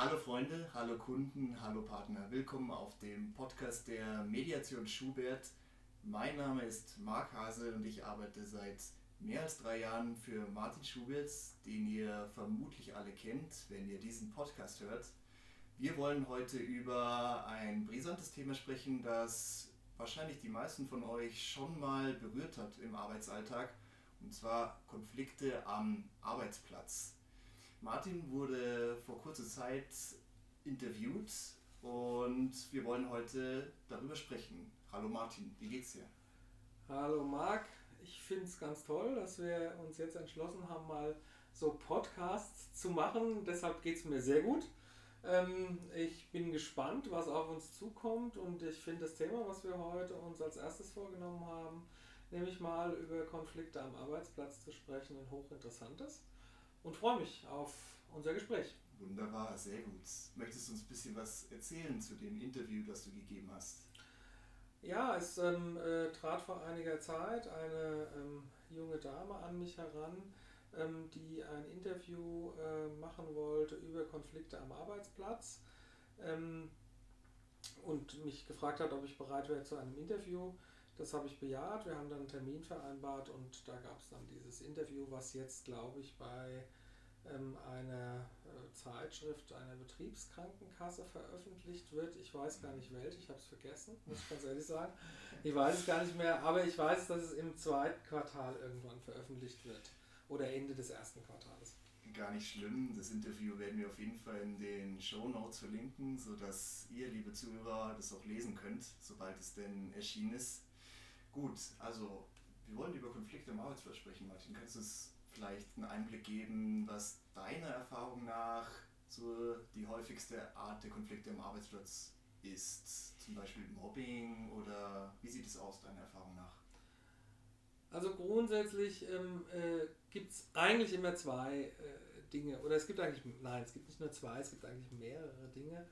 Hallo Freunde, hallo Kunden, hallo Partner. Willkommen auf dem Podcast der Mediation Schubert. Mein Name ist Marc Hase und ich arbeite seit mehr als drei Jahren für Martin Schubert, den ihr vermutlich alle kennt, wenn ihr diesen Podcast hört. Wir wollen heute über ein brisantes Thema sprechen, das wahrscheinlich die meisten von euch schon mal berührt hat im Arbeitsalltag, und zwar Konflikte am Arbeitsplatz. Martin wurde vor kurzer Zeit interviewt und wir wollen heute darüber sprechen. Hallo Martin, wie geht's dir? Hallo Marc, ich finde es ganz toll, dass wir uns jetzt entschlossen haben, mal so Podcasts zu machen. Deshalb geht es mir sehr gut. Ähm, ich bin gespannt, was auf uns zukommt und ich finde das Thema, was wir heute uns als erstes vorgenommen haben, nämlich mal über Konflikte am Arbeitsplatz zu sprechen, ein hochinteressantes und freue mich auf unser Gespräch. Wunderbar, sehr gut. Möchtest du uns ein bisschen was erzählen zu dem Interview, das du gegeben hast? Ja, es ähm, äh, trat vor einiger Zeit eine ähm, junge Dame an mich heran, ähm, die ein Interview äh, machen wollte über Konflikte am Arbeitsplatz ähm, und mich gefragt hat, ob ich bereit wäre zu einem Interview. Das habe ich bejaht. Wir haben dann einen Termin vereinbart und da gab es dann dieses Interview, was jetzt, glaube ich, bei ähm, einer äh, Zeitschrift einer Betriebskrankenkasse veröffentlicht wird. Ich weiß gar nicht welche, ich habe es vergessen, muss ich ganz ehrlich sagen. Ich weiß es gar nicht mehr, aber ich weiß, dass es im zweiten Quartal irgendwann veröffentlicht wird oder Ende des ersten Quartals. Gar nicht schlimm. Das Interview werden wir auf jeden Fall in den Show Notes verlinken, sodass ihr, liebe Zuhörer, das auch lesen könnt, sobald es denn erschienen ist. Gut, also wir wollen über Konflikte im Arbeitsplatz sprechen, Martin. Kannst du uns vielleicht einen Einblick geben, was deiner Erfahrung nach so die häufigste Art der Konflikte im Arbeitsplatz ist? Zum Beispiel Mobbing oder wie sieht es aus, deiner Erfahrung nach? Also grundsätzlich ähm, äh, gibt es eigentlich immer zwei äh, Dinge, oder es gibt eigentlich, nein, es gibt nicht nur zwei, es gibt eigentlich mehrere Dinge.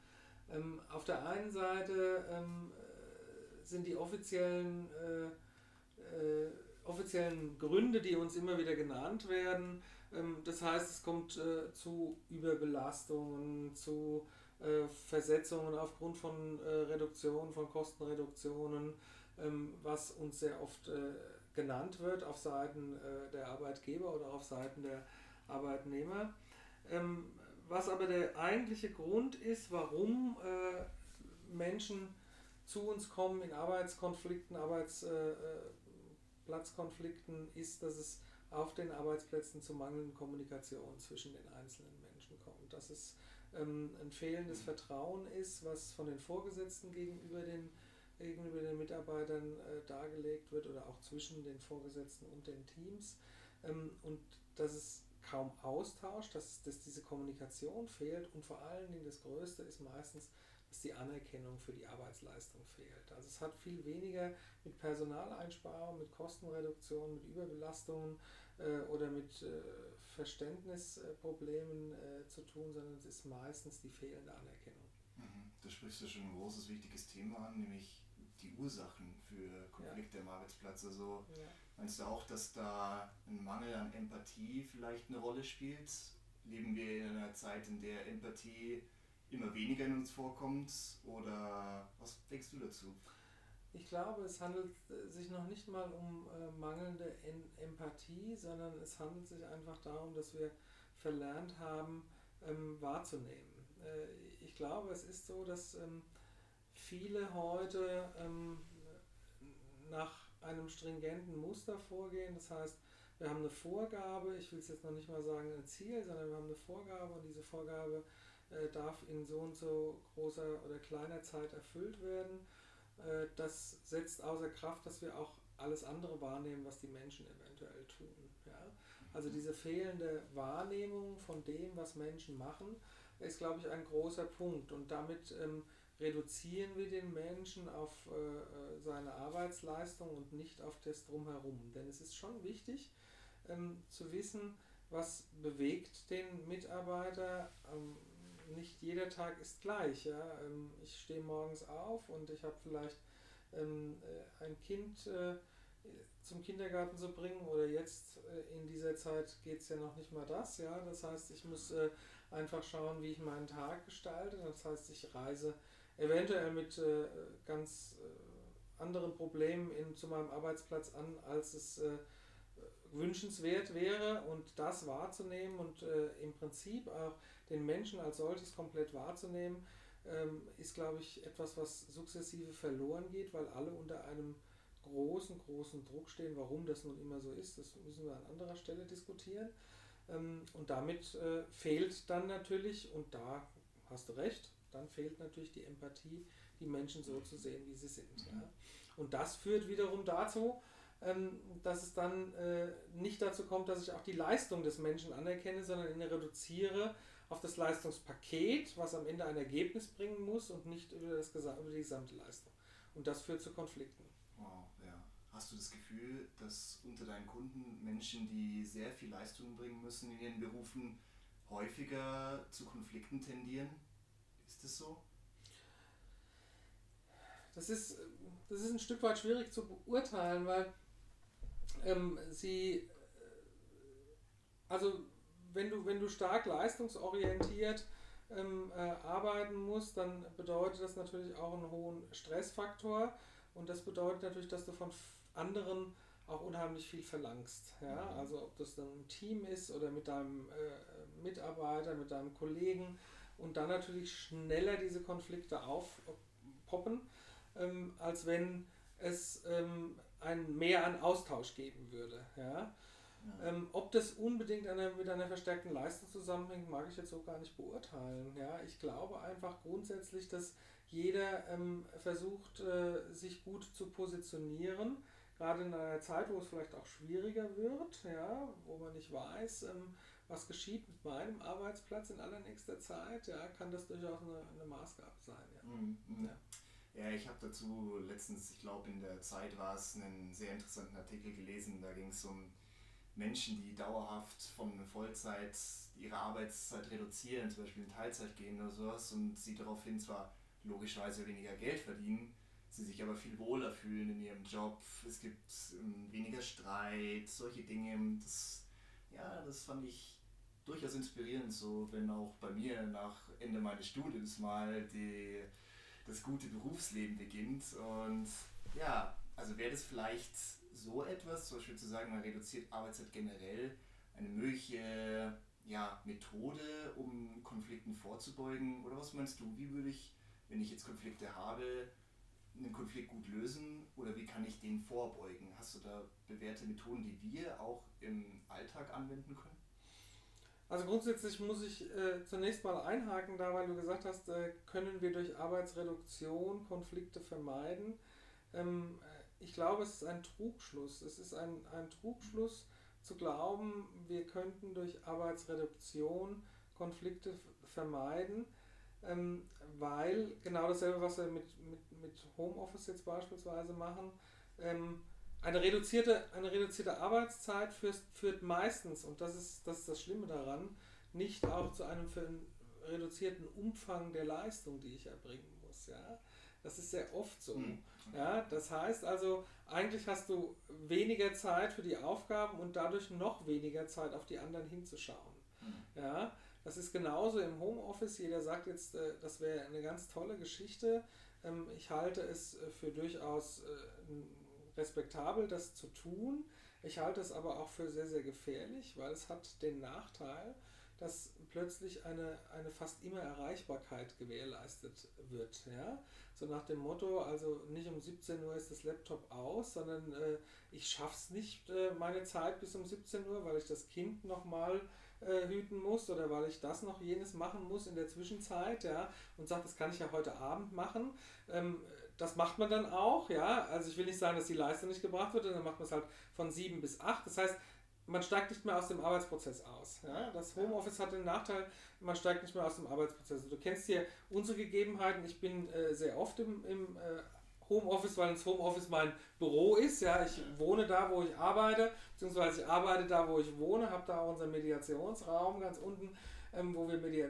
Ähm, auf der einen Seite ähm, sind die offiziellen, äh, äh, offiziellen Gründe, die uns immer wieder genannt werden. Ähm, das heißt, es kommt äh, zu Überbelastungen, zu äh, Versetzungen aufgrund von äh, Reduktionen, von Kostenreduktionen, ähm, was uns sehr oft äh, genannt wird auf Seiten der Arbeitgeber oder auf Seiten der Arbeitnehmer. Ähm, was aber der eigentliche Grund ist, warum Menschen zu uns kommen in Arbeitskonflikten, Arbeitsplatzkonflikten, äh, ist, dass es auf den Arbeitsplätzen zu mangelnden Kommunikation zwischen den einzelnen Menschen kommt. Dass es ähm, ein fehlendes Vertrauen ist, was von den Vorgesetzten gegenüber den, gegenüber den Mitarbeitern äh, dargelegt wird oder auch zwischen den Vorgesetzten und den Teams. Ähm, und dass es kaum Austausch, dass, dass diese Kommunikation fehlt und vor allen Dingen das Größte ist meistens, dass die Anerkennung für die Arbeitsleistung fehlt. Also es hat viel weniger mit Personaleinsparung, mit Kostenreduktion, mit Überbelastungen äh, oder mit äh, Verständnisproblemen äh, zu tun, sondern es ist meistens die fehlende Anerkennung. Mhm. Da sprichst du schon ein großes, wichtiges Thema an, nämlich die Ursachen für Konflikte ja. im Arbeitsplatz. Also ja. meinst du auch, dass da ein Mangel an Empathie vielleicht eine Rolle spielt? Leben wir in einer Zeit, in der Empathie immer weniger in uns vorkommt? Oder was denkst du dazu? Ich glaube, es handelt sich noch nicht mal um äh, mangelnde en Empathie, sondern es handelt sich einfach darum, dass wir verlernt haben, ähm, wahrzunehmen. Äh, ich glaube, es ist so, dass ähm, viele heute ähm, nach einem stringenten Muster vorgehen. Das heißt, wir haben eine Vorgabe, ich will es jetzt noch nicht mal sagen ein Ziel, sondern wir haben eine Vorgabe und diese Vorgabe äh, darf in so und so großer oder kleiner Zeit erfüllt werden. Äh, das setzt außer Kraft, dass wir auch alles andere wahrnehmen, was die Menschen eventuell tun. Ja? Also diese fehlende Wahrnehmung von dem, was Menschen machen, ist, glaube ich, ein großer Punkt. Und damit ähm, reduzieren wir den Menschen auf äh, äh seine Arbeitsleistung und nicht auf das drumherum. Denn es ist schon wichtig ähm, zu wissen, was bewegt den Mitarbeiter, ähm, nicht jeder Tag ist gleich. Ja? Ähm, ich stehe morgens auf und ich habe vielleicht ähm, äh, ein Kind, äh, zum Kindergarten zu bringen oder jetzt äh, in dieser Zeit geht es ja noch nicht mal das, ja. Das heißt, ich muss einfach schauen, wie ich meinen Tag gestalte. Das heißt, ich reise eventuell mit ganz anderen Problemen in, zu meinem Arbeitsplatz an, als es wünschenswert wäre und das wahrzunehmen und äh, im Prinzip auch den Menschen als solches komplett wahrzunehmen, ähm, ist, glaube ich, etwas, was sukzessive verloren geht, weil alle unter einem großen, großen Druck stehen. Warum das nun immer so ist, das müssen wir an anderer Stelle diskutieren. Ähm, und damit äh, fehlt dann natürlich, und da hast du recht, dann fehlt natürlich die Empathie, die Menschen so zu sehen, wie sie sind. Ja. Und das führt wiederum dazu, ähm, dass es dann äh, nicht dazu kommt, dass ich auch die Leistung des Menschen anerkenne, sondern ihn reduziere auf das Leistungspaket, was am Ende ein Ergebnis bringen muss und nicht über, das, über die gesamte Leistung. Und das führt zu Konflikten. Wow, ja. Hast du das Gefühl, dass unter deinen Kunden Menschen, die sehr viel Leistung bringen müssen in ihren Berufen, häufiger zu Konflikten tendieren? Ist das so? Das ist, das ist ein Stück weit schwierig zu beurteilen, weil ähm, sie, äh, also wenn du, wenn du stark leistungsorientiert ähm, äh, arbeiten musst, dann bedeutet das natürlich auch einen hohen Stressfaktor und das bedeutet natürlich, dass du von anderen auch unheimlich viel verlangst. Ja? Mhm. Also ob das dann ein Team ist oder mit deinem äh, Mitarbeiter, mit deinem Kollegen und dann natürlich schneller diese Konflikte aufpoppen, ähm, als wenn es ähm, ein mehr an Austausch geben würde. Ja? Ähm, ob das unbedingt eine, mit einer verstärkten Leistung zusammenhängt, mag ich jetzt so gar nicht beurteilen. Ja, ich glaube einfach grundsätzlich, dass jeder ähm, versucht, äh, sich gut zu positionieren, gerade in einer Zeit, wo es vielleicht auch schwieriger wird, ja, wo man nicht weiß, ähm, was geschieht mit meinem Arbeitsplatz in allernächster Zeit, ja, kann das durchaus eine, eine Maßgabe sein. Ja. Mhm. Ja. Ja, ich habe dazu letztens, ich glaube in der Zeit war es, einen sehr interessanten Artikel gelesen. Da ging es um Menschen, die dauerhaft von Vollzeit ihre Arbeitszeit reduzieren, zum Beispiel in Teilzeit gehen oder sowas und sie daraufhin zwar logischerweise weniger Geld verdienen, sie sich aber viel wohler fühlen in ihrem Job, es gibt ähm, weniger Streit, solche Dinge. Das, ja, das fand ich durchaus inspirierend, so wenn auch bei mir nach Ende meines Studiums mal die, das gute Berufsleben beginnt. Und ja, also wäre das vielleicht so etwas, zum Beispiel zu sagen, man reduziert Arbeitszeit generell, eine mögliche ja, Methode, um Konflikten vorzubeugen? Oder was meinst du, wie würde ich, wenn ich jetzt Konflikte habe, einen Konflikt gut lösen oder wie kann ich den vorbeugen? Hast du da bewährte Methoden, die wir auch im Alltag anwenden können? Also grundsätzlich muss ich äh, zunächst mal einhaken, da weil du gesagt hast, äh, können wir durch Arbeitsreduktion Konflikte vermeiden. Ähm, ich glaube, es ist ein Trugschluss. Es ist ein, ein Trugschluss zu glauben, wir könnten durch Arbeitsreduktion Konflikte vermeiden, ähm, weil genau dasselbe, was wir mit, mit, mit Homeoffice jetzt beispielsweise machen, ähm, eine reduzierte, eine reduzierte Arbeitszeit führt, führt meistens, und das ist, das ist das Schlimme daran, nicht auch zu einem reduzierten Umfang der Leistung, die ich erbringen muss. Ja? Das ist sehr oft so. Mhm. Ja, das heißt also, eigentlich hast du weniger Zeit für die Aufgaben und dadurch noch weniger Zeit auf die anderen hinzuschauen. Mhm. Ja, das ist genauso im Homeoffice. Jeder sagt jetzt, äh, das wäre eine ganz tolle Geschichte. Ähm, ich halte es äh, für durchaus äh, respektabel, das zu tun. Ich halte es aber auch für sehr, sehr gefährlich, weil es hat den Nachteil, dass plötzlich eine, eine fast immer Erreichbarkeit gewährleistet wird. Ja? So nach dem Motto, also nicht um 17 Uhr ist das Laptop aus, sondern äh, ich es nicht äh, meine Zeit bis um 17 Uhr, weil ich das Kind nochmal äh, hüten muss oder weil ich das noch jenes machen muss in der Zwischenzeit, ja, und sagt, das kann ich ja heute Abend machen. Ähm, das macht man dann auch, ja. Also ich will nicht sagen, dass die Leistung nicht gebracht wird, dann macht man es halt von 7 bis 8. Das heißt, man steigt nicht mehr aus dem Arbeitsprozess aus. Ja? Das Homeoffice hat den Nachteil, man steigt nicht mehr aus dem Arbeitsprozess. Du kennst hier unsere Gegebenheiten. Ich bin äh, sehr oft im, im äh, Homeoffice, weil das Homeoffice mein Büro ist. Ja, ich wohne da, wo ich arbeite, beziehungsweise ich arbeite da, wo ich wohne, habe da auch unseren Mediationsraum ganz unten ähm, wo wir Media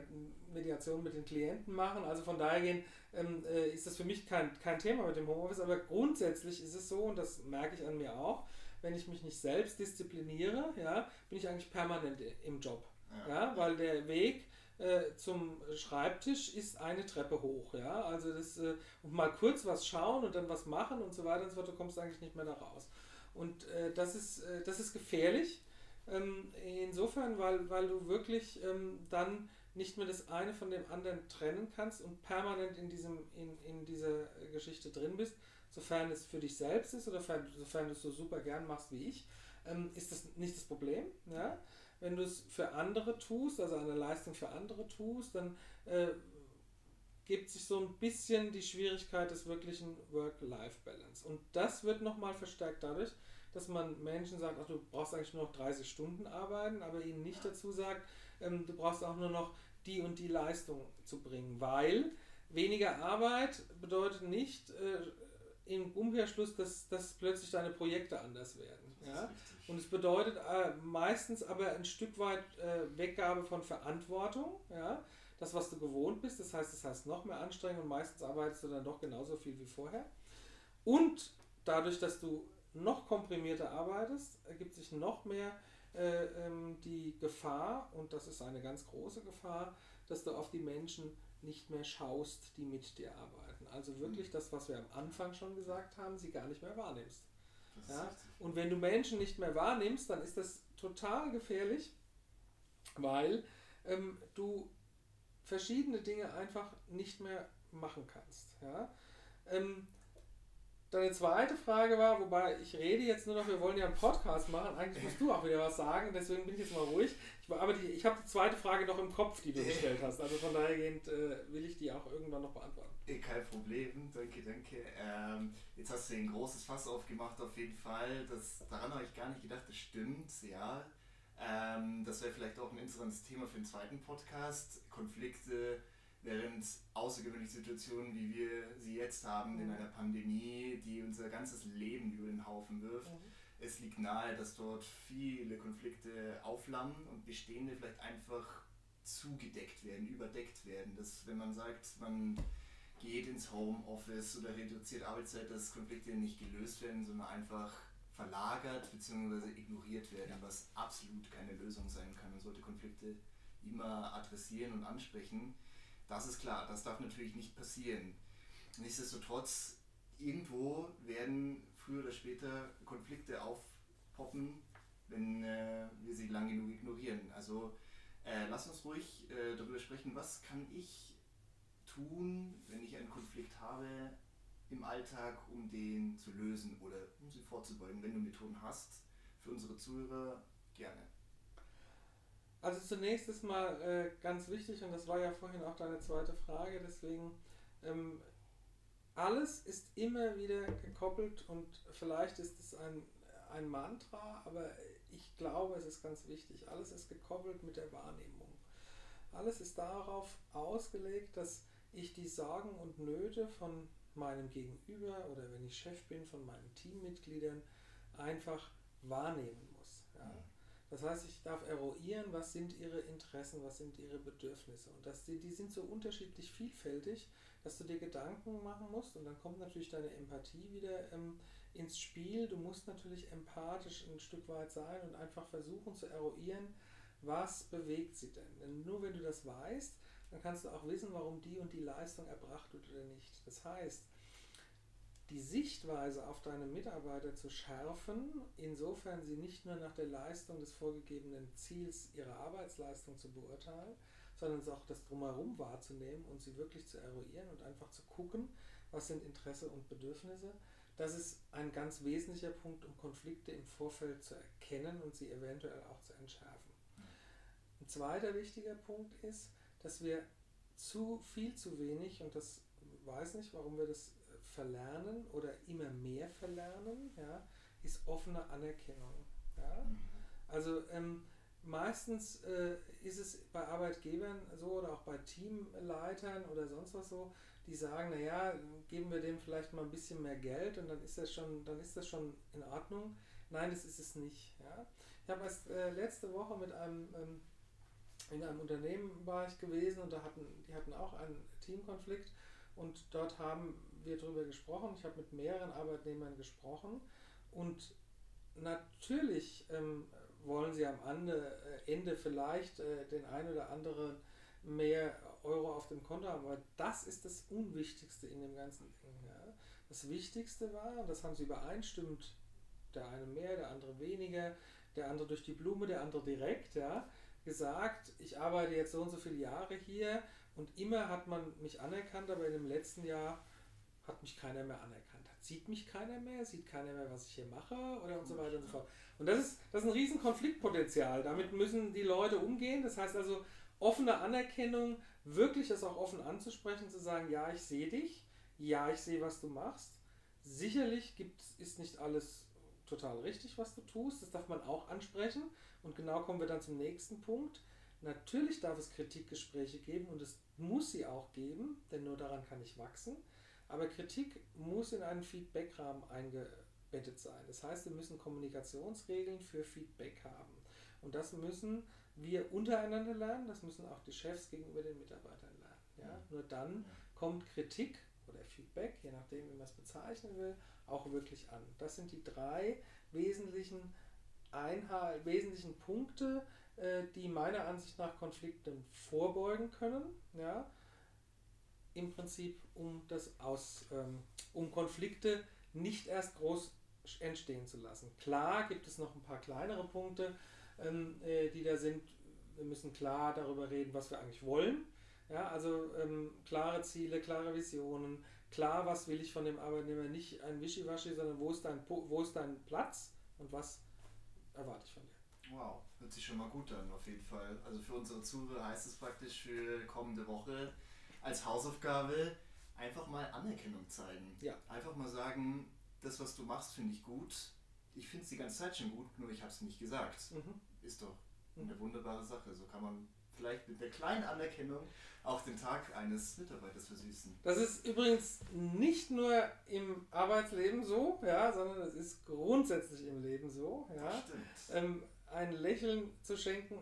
Mediation mit den Klienten machen. Also von daher ähm, äh, ist das für mich kein, kein Thema mit dem Homeoffice, aber grundsätzlich ist es so, und das merke ich an mir auch, wenn ich mich nicht selbst diszipliniere, ja, bin ich eigentlich permanent im Job. Ja, ja weil der Weg äh, zum Schreibtisch ist eine Treppe hoch, ja. Also das äh, und mal kurz was schauen und dann was machen und so weiter und so fort, du kommst eigentlich nicht mehr da raus. Und äh, das ist äh, das ist gefährlich. Ähm, insofern, weil, weil du wirklich ähm, dann nicht mehr das eine von dem anderen trennen kannst und permanent in, diesem, in, in dieser Geschichte drin bist, sofern es für dich selbst ist oder sofern, du es so super gern machst wie ich, ähm, ist das nicht das Problem. Ja? Wenn du es für andere tust, also eine Leistung für andere tust, dann äh, gibt sich so ein bisschen die Schwierigkeit des wirklichen Work-Life-Balance. Und das wird nochmal verstärkt dadurch, dass man Menschen sagt, ach, du brauchst eigentlich nur noch 30 Stunden arbeiten, aber ihnen nicht dazu sagt, ähm, du brauchst auch nur noch die und die Leistung zu bringen, weil weniger Arbeit bedeutet nicht äh, im Umkehrschluss, dass, dass plötzlich deine Projekte anders werden. Ja? Und es bedeutet äh, meistens aber ein Stück weit äh, Weggabe von Verantwortung. Ja? Das, was du gewohnt bist, das heißt, das heißt noch mehr Anstrengung und meistens arbeitest du dann doch genauso viel wie vorher. Und dadurch, dass du noch komprimierter arbeitest, ergibt sich noch mehr äh, ähm, die Gefahr, und das ist eine ganz große Gefahr, dass du auf die Menschen nicht mehr schaust, die mit dir arbeiten. Also wirklich das, was wir am Anfang schon gesagt haben, sie gar nicht mehr wahrnimmst. Ja? Und wenn du Menschen nicht mehr wahrnimmst, dann ist das total gefährlich, weil ähm, du verschiedene Dinge einfach nicht mehr machen kannst. Ja? Ähm, Deine zweite Frage war, wobei ich rede jetzt nur noch, wir wollen ja einen Podcast machen, eigentlich musst du auch wieder was sagen, deswegen bin ich jetzt mal ruhig. Ich, aber die, ich habe die zweite Frage noch im Kopf, die du gestellt hast, also von daher äh, will ich die auch irgendwann noch beantworten. Kein Problem, danke, danke. Ähm, jetzt hast du ein großes Fass aufgemacht auf jeden Fall, das, daran habe ich gar nicht gedacht, das stimmt, ja. Ähm, das wäre vielleicht auch ein interessantes Thema für den zweiten Podcast, Konflikte während außergewöhnliche Situationen, wie wir sie jetzt haben in einer Pandemie, die unser ganzes Leben über den Haufen wirft, mhm. es liegt nahe, dass dort viele Konflikte aufflammen und bestehende vielleicht einfach zugedeckt werden, überdeckt werden. Dass wenn man sagt, man geht ins Homeoffice oder reduziert Arbeitszeit, dass Konflikte nicht gelöst werden, sondern einfach verlagert bzw. ignoriert werden, was absolut keine Lösung sein kann. Man sollte Konflikte immer adressieren und ansprechen. Das ist klar, das darf natürlich nicht passieren. Nichtsdestotrotz, irgendwo werden früher oder später Konflikte aufpoppen, wenn äh, wir sie lang genug ignorieren. Also äh, lass uns ruhig äh, darüber sprechen, was kann ich tun, wenn ich einen Konflikt habe im Alltag, um den zu lösen oder um sie vorzubeugen. Wenn du Methoden hast, für unsere Zuhörer gerne. Also zunächst ist mal äh, ganz wichtig, und das war ja vorhin auch deine zweite Frage, deswegen ähm, alles ist immer wieder gekoppelt und vielleicht ist es ein, ein Mantra, aber ich glaube, es ist ganz wichtig. Alles ist gekoppelt mit der Wahrnehmung. Alles ist darauf ausgelegt, dass ich die Sorgen und Nöte von meinem Gegenüber oder wenn ich Chef bin, von meinen Teammitgliedern einfach wahrnehmen muss. Ja. Das heißt, ich darf eruieren, was sind ihre Interessen, was sind ihre Bedürfnisse. Und das, die, die sind so unterschiedlich vielfältig, dass du dir Gedanken machen musst. Und dann kommt natürlich deine Empathie wieder ähm, ins Spiel. Du musst natürlich empathisch ein Stück weit sein und einfach versuchen zu eruieren, was bewegt sie denn. Denn nur wenn du das weißt, dann kannst du auch wissen, warum die und die Leistung erbracht wird oder nicht. Das heißt, die Sichtweise auf deine Mitarbeiter zu schärfen, insofern sie nicht nur nach der Leistung des vorgegebenen Ziels ihrer Arbeitsleistung zu beurteilen, sondern auch das drumherum wahrzunehmen und sie wirklich zu eruieren und einfach zu gucken, was sind Interesse und Bedürfnisse. Das ist ein ganz wesentlicher Punkt, um Konflikte im Vorfeld zu erkennen und sie eventuell auch zu entschärfen. Ein zweiter wichtiger Punkt ist, dass wir zu viel zu wenig, und das weiß nicht, warum wir das verlernen oder immer mehr verlernen, ja, ist offene Anerkennung. Ja? Mhm. Also ähm, meistens äh, ist es bei Arbeitgebern so oder auch bei Teamleitern oder sonst was so, die sagen, naja, geben wir dem vielleicht mal ein bisschen mehr Geld und dann ist das schon, dann ist das schon in Ordnung. Nein, das ist es nicht. Ja? Ich habe erst äh, letzte Woche mit einem ähm, in einem Unternehmen war ich gewesen und da hatten, die hatten auch einen Teamkonflikt und dort haben wir darüber gesprochen. Ich habe mit mehreren Arbeitnehmern gesprochen und natürlich ähm, wollen sie am äh, Ende vielleicht äh, den ein oder anderen mehr Euro auf dem Konto haben, aber das ist das Unwichtigste in dem ganzen Ding. Ja. Das Wichtigste war, das haben sie übereinstimmt, der eine mehr, der andere weniger, der andere durch die Blume, der andere direkt, ja, gesagt, ich arbeite jetzt so und so viele Jahre hier und immer hat man mich anerkannt, aber in dem letzten Jahr hat mich keiner mehr anerkannt. Sieht mich keiner mehr, sieht keiner mehr, was ich hier mache oder und so weiter und so fort. Und das ist, das ist ein riesen Konfliktpotenzial. Damit müssen die Leute umgehen. Das heißt also, offene Anerkennung, wirklich das auch offen anzusprechen, zu sagen, ja, ich sehe dich, ja, ich sehe, was du machst. Sicherlich gibt, ist nicht alles total richtig, was du tust. Das darf man auch ansprechen. Und genau kommen wir dann zum nächsten Punkt. Natürlich darf es Kritikgespräche geben und es muss sie auch geben, denn nur daran kann ich wachsen. Aber Kritik muss in einen Feedbackrahmen eingebettet sein. Das heißt, wir müssen Kommunikationsregeln für Feedback haben. Und das müssen wir untereinander lernen, das müssen auch die Chefs gegenüber den Mitarbeitern lernen. Ja? Nur dann kommt Kritik oder Feedback, je nachdem, wie man es bezeichnen will, auch wirklich an. Das sind die drei wesentlichen, Einhal wesentlichen Punkte, äh, die meiner Ansicht nach Konflikten vorbeugen können. Ja? Im Prinzip, um, das aus, ähm, um Konflikte nicht erst groß entstehen zu lassen. Klar gibt es noch ein paar kleinere Punkte, ähm, äh, die da sind. Wir müssen klar darüber reden, was wir eigentlich wollen. Ja, also ähm, klare Ziele, klare Visionen, klar, was will ich von dem Arbeitnehmer, nicht ein Wischiwaschi, sondern wo ist dein, wo ist dein Platz und was erwarte ich von dir. Wow, hört sich schon mal gut an, auf jeden Fall. Also für unsere Zuhörer heißt es praktisch für kommende Woche als Hausaufgabe einfach mal Anerkennung zeigen. Ja. Einfach mal sagen, das, was du machst, finde ich gut. Ich finde es die ganze Zeit schon gut, nur ich habe es nicht gesagt. Mhm. Ist doch eine mhm. wunderbare Sache. So kann man vielleicht mit der kleinen Anerkennung auch den Tag eines Mitarbeiters versüßen. Das ist übrigens nicht nur im Arbeitsleben so, ja, sondern es ist grundsätzlich im Leben so. Ja. Ähm, ein Lächeln zu schenken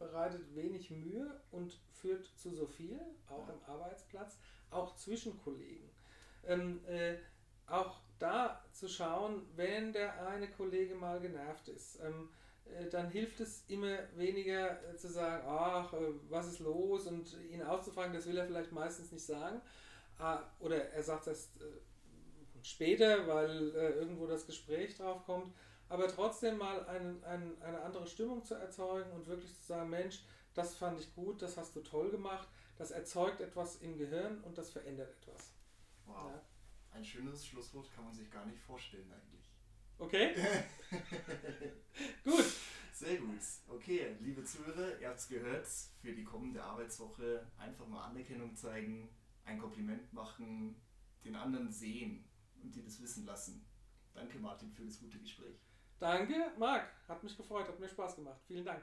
bereitet wenig Mühe und führt zu so viel, auch ja. im Arbeitsplatz, auch zwischen Kollegen. Ähm, äh, auch da zu schauen, wenn der eine Kollege mal genervt ist. Ähm, äh, dann hilft es immer weniger äh, zu sagen, ach, äh, was ist los und ihn auszufragen, das will er vielleicht meistens nicht sagen. Ah, oder er sagt das später, weil irgendwo das Gespräch drauf kommt. Aber trotzdem mal ein, ein, eine andere Stimmung zu erzeugen und wirklich zu sagen, Mensch, das fand ich gut, das hast du toll gemacht, das erzeugt etwas im Gehirn und das verändert etwas. Wow. Ja. Ein schönes Schlusswort kann man sich gar nicht vorstellen eigentlich. Okay. gut. Sehr gut. Okay, liebe Zuhörer, ihr habt es gehört. Für die kommende Arbeitswoche einfach mal Anerkennung zeigen, ein Kompliment machen, den anderen sehen und dir das wissen lassen. Danke, Martin, für das gute Gespräch. Danke, Marc. Hat mich gefreut, hat mir Spaß gemacht. Vielen Dank.